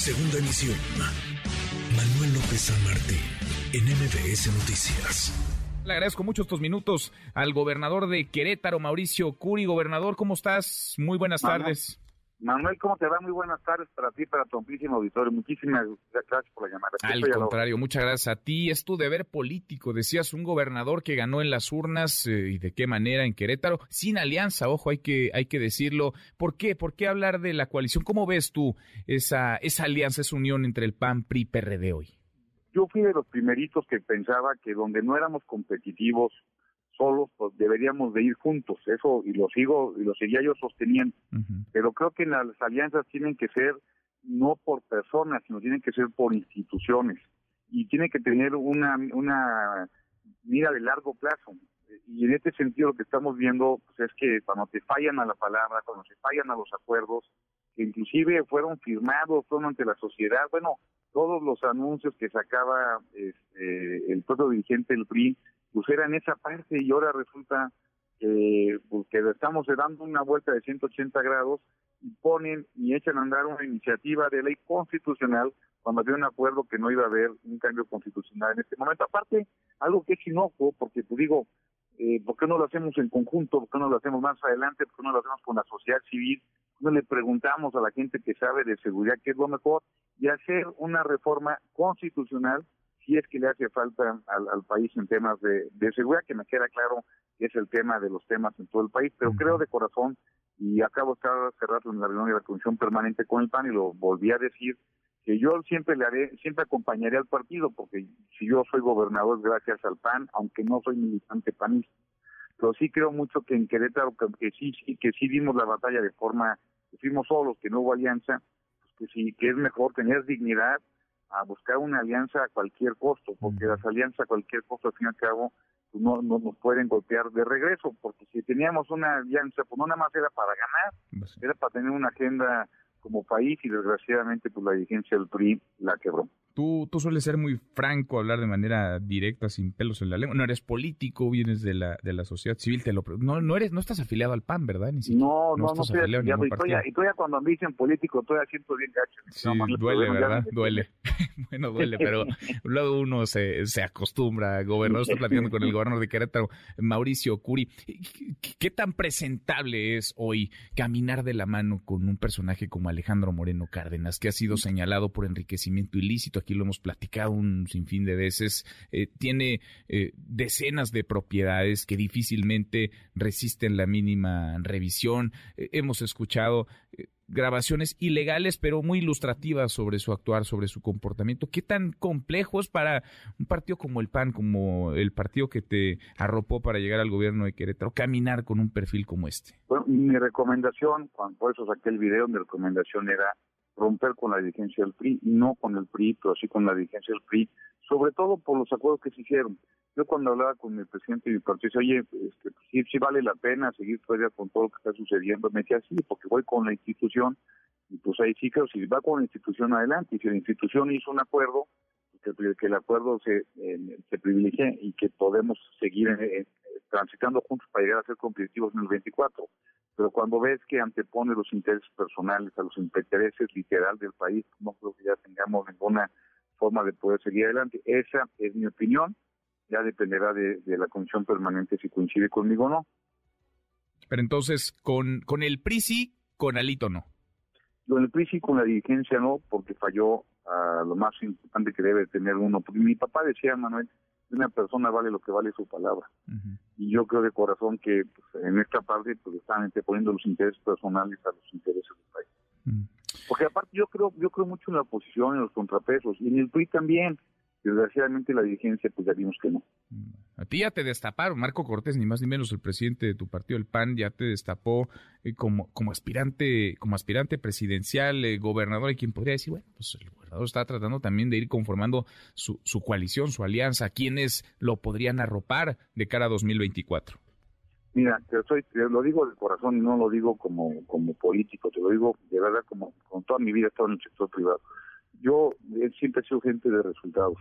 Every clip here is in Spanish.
Segunda emisión. Manuel López San Martín, en MBS Noticias. Le agradezco mucho estos minutos al gobernador de Querétaro, Mauricio Curi. Gobernador, ¿cómo estás? Muy buenas tardes. Manuel, ¿cómo te va? Muy buenas tardes para ti, para tu amplísimo auditorio. Muchísimas gracias por la llamada. Al contrario, muchas gracias a ti. Es tu deber político. Decías un gobernador que ganó en las urnas eh, y de qué manera en Querétaro, sin alianza, ojo, hay que, hay que decirlo. ¿Por qué? ¿Por qué hablar de la coalición? ¿Cómo ves tú esa, esa alianza, esa unión entre el PAN, PRI, PRD hoy? Yo fui de los primeritos que pensaba que donde no éramos competitivos, solos, pues deberíamos de ir juntos, eso y lo sigo y lo seguía yo sosteniendo. Pero creo que las alianzas tienen que ser no por personas, sino tienen que ser por instituciones y tiene que tener una una mira de largo plazo. Y en este sentido lo que estamos viendo pues, es que cuando te fallan a la palabra, cuando se fallan a los acuerdos, que inclusive fueron firmados, fueron ante la sociedad, bueno, todos los anuncios que sacaba este, el propio dirigente del PRI pues era en esa parte y ahora resulta pues, que estamos dando una vuelta de 180 grados y ponen y echan a andar una iniciativa de ley constitucional cuando había un acuerdo que no iba a haber un cambio constitucional en este momento. Aparte, algo que es inocuo, porque te digo, eh, ¿por qué no lo hacemos en conjunto? ¿Por qué no lo hacemos más adelante? ¿Por qué no lo hacemos con la sociedad civil? no le preguntamos a la gente que sabe de seguridad qué es lo mejor? Y hacer una reforma constitucional si es que le hace falta al, país en temas de, seguridad, que me queda claro que es el tema de los temas en todo el país, pero creo de corazón, y acabo de estar cerrado en la reunión de la Comisión Permanente con el PAN y lo volví a decir, que yo siempre le haré, siempre acompañaré al partido, porque si yo soy gobernador gracias al PAN, aunque no soy militante panista. Pero sí creo mucho que en Querétaro, que, sí, que sí dimos la batalla de forma, que fuimos solos, que no hubo alianza, pues que sí, que es mejor tener dignidad, a buscar una alianza a cualquier costo, porque las alianzas a cualquier costo, al fin y al cabo, pues no, no nos pueden golpear de regreso, porque si teníamos una alianza, pues no nada más era para ganar, pues era para tener una agenda como país y desgraciadamente pues la dirigencia del PRI la quebró. Tú, tú sueles ser muy franco, hablar de manera directa, sin pelos en la lengua. No eres político, vienes de la, de la sociedad civil, te lo no, no eres, no estás afiliado al PAN, ¿verdad? Ni no, no, no, no estoy afiliado. Y todavía, y todavía cuando me dicen político, todavía siento bien gacho. Sí, duele, ¿verdad? Duele. bueno, duele, pero luego uno se, se acostumbra. Gobernador, estoy platicando con el gobernador de Querétaro, Mauricio Curi. ¿Qué tan presentable es hoy caminar de la mano con un personaje como Alejandro Moreno Cárdenas, que ha sido señalado por enriquecimiento ilícito? Aquí lo hemos platicado un sinfín de veces, eh, tiene eh, decenas de propiedades que difícilmente resisten la mínima revisión. Eh, hemos escuchado grabaciones ilegales, pero muy ilustrativas sobre su actuar, sobre su comportamiento. ¿Qué tan complejo es para un partido como el PAN, como el partido que te arropó para llegar al gobierno de Querétaro, caminar con un perfil como este? Bueno, mi recomendación, por eso saqué el video, mi recomendación era romper con la dirigencia del PRI, no con el PRI, pero sí con la dirigencia del PRI, sobre todo por los acuerdos que se hicieron. Yo cuando hablaba con el presidente y mi partido, oye, este, sí, sí vale la pena seguir todavía con todo lo que está sucediendo, me decía, sí, porque voy con la institución, y pues ahí sí creo, si va con la institución adelante, y si la institución hizo un acuerdo, que, el acuerdo se, eh, privilegie y que podemos seguir eh, transitando juntos para llegar a ser competitivos en el 24 pero cuando ves que antepone los intereses personales a los intereses literal del país, no creo que ya tengamos ninguna forma de poder seguir adelante. Esa es mi opinión, ya dependerá de, la comisión permanente si coincide conmigo o no. Pero entonces, con, con el PRI sí, con Alito no. Con el PRI sí, con la dirigencia no, porque falló a lo más importante que debe tener uno. Porque mi papá decía, Manuel, una persona vale lo que vale su palabra. Y yo creo de corazón que pues, en esta parte pues están poniendo los intereses personales a los intereses del país. Porque aparte yo creo yo creo mucho en la oposición, en los contrapesos, y en el PRI también. Desgraciadamente la dirigencia, pues ya vimos que no. A ti ya te destaparon, Marco Cortés, ni más ni menos el presidente de tu partido, el PAN, ya te destapó eh, como, como aspirante, como aspirante presidencial, eh, gobernador, y quien podría decir, bueno, pues el está tratando también de ir conformando su, su coalición, su alianza, quienes lo podrían arropar de cara a 2024. Mira, te, soy, lo digo de corazón y no lo digo como, como político, te lo digo de verdad como con toda mi vida he estado en el sector privado yo siempre he sido gente de resultados.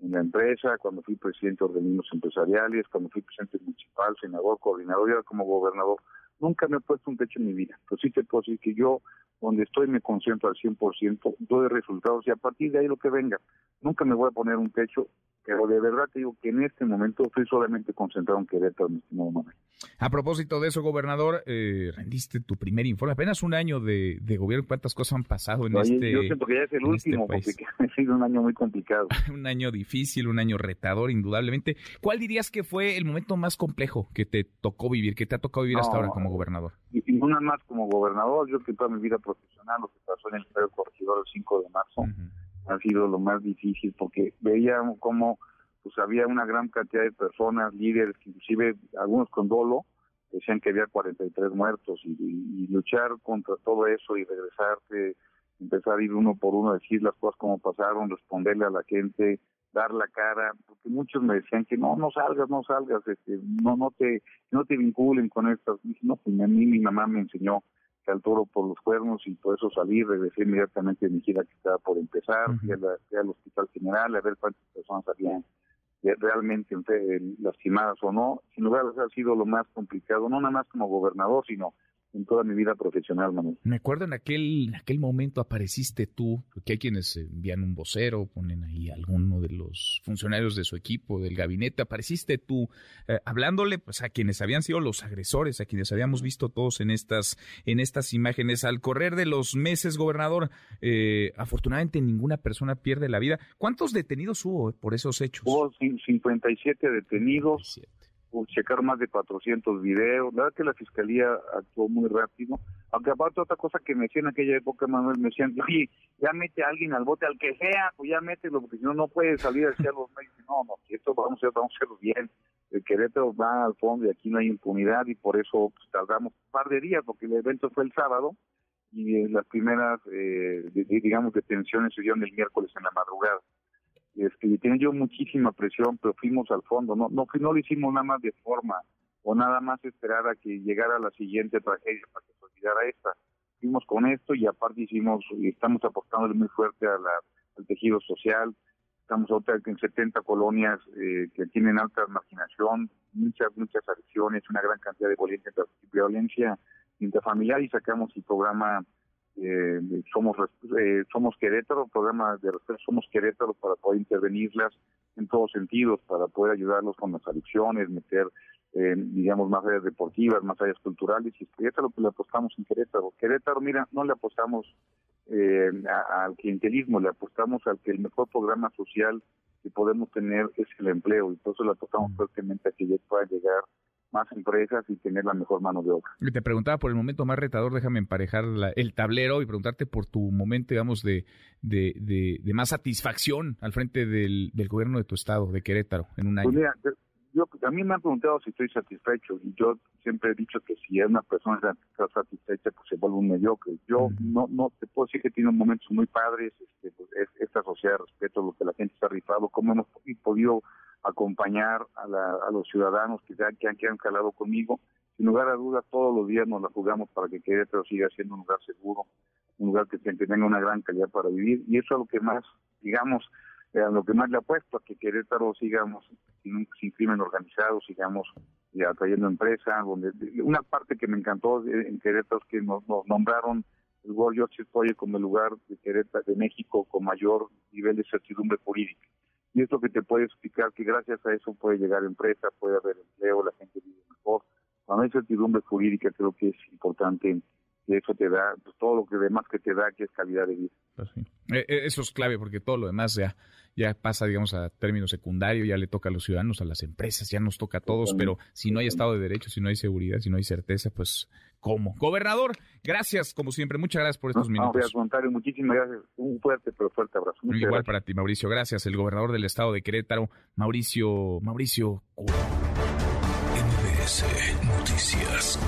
En la empresa, cuando fui presidente de organismos empresariales, cuando fui presidente municipal, senador, coordinador y ahora como gobernador, nunca me he puesto un techo en mi vida. Pero sí te puedo decir que yo donde estoy me concentro al 100%, doy resultados y a partir de ahí lo que venga. Nunca me voy a poner un techo, pero de verdad te digo que en este momento estoy solamente concentrado en Querétaro, mi estimado Manuel. A propósito de eso, gobernador, eh, rendiste tu primer informe, apenas un año de, gobierno, ¿cuántas cosas han pasado en este Yo siento que ya es el este último, porque ha sido un año muy complicado. un año difícil, un año retador, indudablemente. ¿Cuál dirías que fue el momento más complejo que te tocó vivir, que te ha tocado vivir hasta ahora como gobernador? Y ninguna más como gobernador, yo que toda mi vida profesional, lo que pasó en el Corregidor el 5 de marzo, ha sido lo más difícil, porque veía cómo pues había una gran cantidad de personas, líderes, inclusive algunos con dolo, decían que había 43 muertos y, luchar contra todo eso y regresarte, empezar a ir uno por uno, decir las cosas como pasaron, responderle a la gente, dar la cara, porque muchos me decían que no, no salgas, no salgas, este, no, no te, no te vinculen con estas. Y no, pues a mí mi mamá me enseñó al toro por los cuernos y por eso salí, regresé inmediatamente a mi gira que estaba por empezar, fui, al Hospital General a ver cuántas personas habían realmente lastimadas o no, sin lugar a dudas ha sido lo más complicado, no nada más como gobernador, sino en toda mi vida profesional, Manuel. Me acuerdo en aquel, en aquel momento apareciste tú, que hay quienes envían un vocero, ponen ahí alguno de los funcionarios de su equipo, del gabinete, apareciste tú eh, hablándole pues a quienes habían sido los agresores, a quienes habíamos visto todos en estas, en estas imágenes. Al correr de los meses, gobernador, eh, afortunadamente ninguna persona pierde la vida. ¿Cuántos detenidos hubo por esos hechos? Hubo 57 detenidos checar más de 400 videos. La verdad que la fiscalía actuó muy rápido. Aunque aparte otra cosa que me decían en aquella época, Manuel, me decían, oye, ya mete a alguien al bote, al que sea, pues ya mételo, porque si no, no puede salir hacia los medios. No, no, esto vamos a, vamos a hacerlo bien. El Querétaro va al fondo y aquí no hay impunidad y por eso pues, tardamos un par de días, porque el evento fue el sábado y las primeras, eh, digamos, detenciones se dieron el miércoles en la madrugada. Este, tenía yo muchísima presión, pero fuimos al fondo, no, no, no lo hicimos nada más de forma o nada más esperar a que llegara la siguiente tragedia para que se olvidara esta. Fuimos con esto y aparte hicimos, estamos apostando muy fuerte a la, al tejido social, estamos ahorita en 70 colonias eh, que tienen alta marginación, muchas, muchas adicciones, una gran cantidad de violencia, violencia interfamiliar y sacamos el programa eh, somos eh, somos Querétaro, programa de respeto Somos Querétaro para poder intervenirlas en todos sentidos, para poder ayudarlos con las adicciones, meter, eh, digamos, más áreas deportivas, más áreas culturales, y eso es lo que le apostamos en Querétaro. Querétaro, mira, no le apostamos eh, al clientelismo, le apostamos al que el mejor programa social que podemos tener es el empleo, y por eso le apostamos mm. fuertemente a que ya pueda llegar más empresas y tener la mejor mano de obra. te preguntaba por el momento más retador, déjame emparejar el tablero y preguntarte por tu momento, digamos, de, de, de, más satisfacción al frente del, del, gobierno de tu estado, de Querétaro, en un pues año. yo, a mí me han preguntado si estoy satisfecho y yo siempre he dicho que si es una persona está satisfecha, pues se vuelve un mediocre. Yo no no te puedo decir que tiene momentos muy padres, este, pues, esta sociedad de respeto, lo que la gente está rifado, cómo hemos podido acompañar a, los ciudadanos que, que, han, que han calado conmigo. Sin lugar a dudas, todos los días nos la jugamos para que Querétaro siga siendo un lugar seguro, un lugar que, tenga una gran calidad para vivir. Y eso es lo que más, digamos, eh, a lo que más le apuesto, a que Querétaro sigamos sin, sin crimen organizado, sigamos atrayendo empresas. Donde, una parte que me encantó en Querétaro es que nos, nombraron el World Justice Project como el lugar de Querétaro, de México, con mayor nivel de certidumbre jurídica y esto que te puede explicar que gracias a eso puede llegar empresa, puede haber empleo, la gente vive mejor. Cuando hay certidumbre jurídica creo que es importante que eso te da, pues, todo lo que demás que te da, que es calidad de vida. Pues eh, eh, eso es clave porque todo lo demás ya, ya pasa, digamos, a término secundario, ya le toca a los ciudadanos, a las empresas, ya nos toca a todos, pero si no hay Estado de Derecho, si no hay seguridad, si no hay certeza, pues ¿cómo? Gobernador, gracias, como siempre, muchas gracias por estos minutos. No, muchísimas gracias, un fuerte, pero fuerte abrazo. Igual para ti, Mauricio, gracias. El gobernador del Estado de Querétaro, Mauricio, Mauricio NBS Noticias.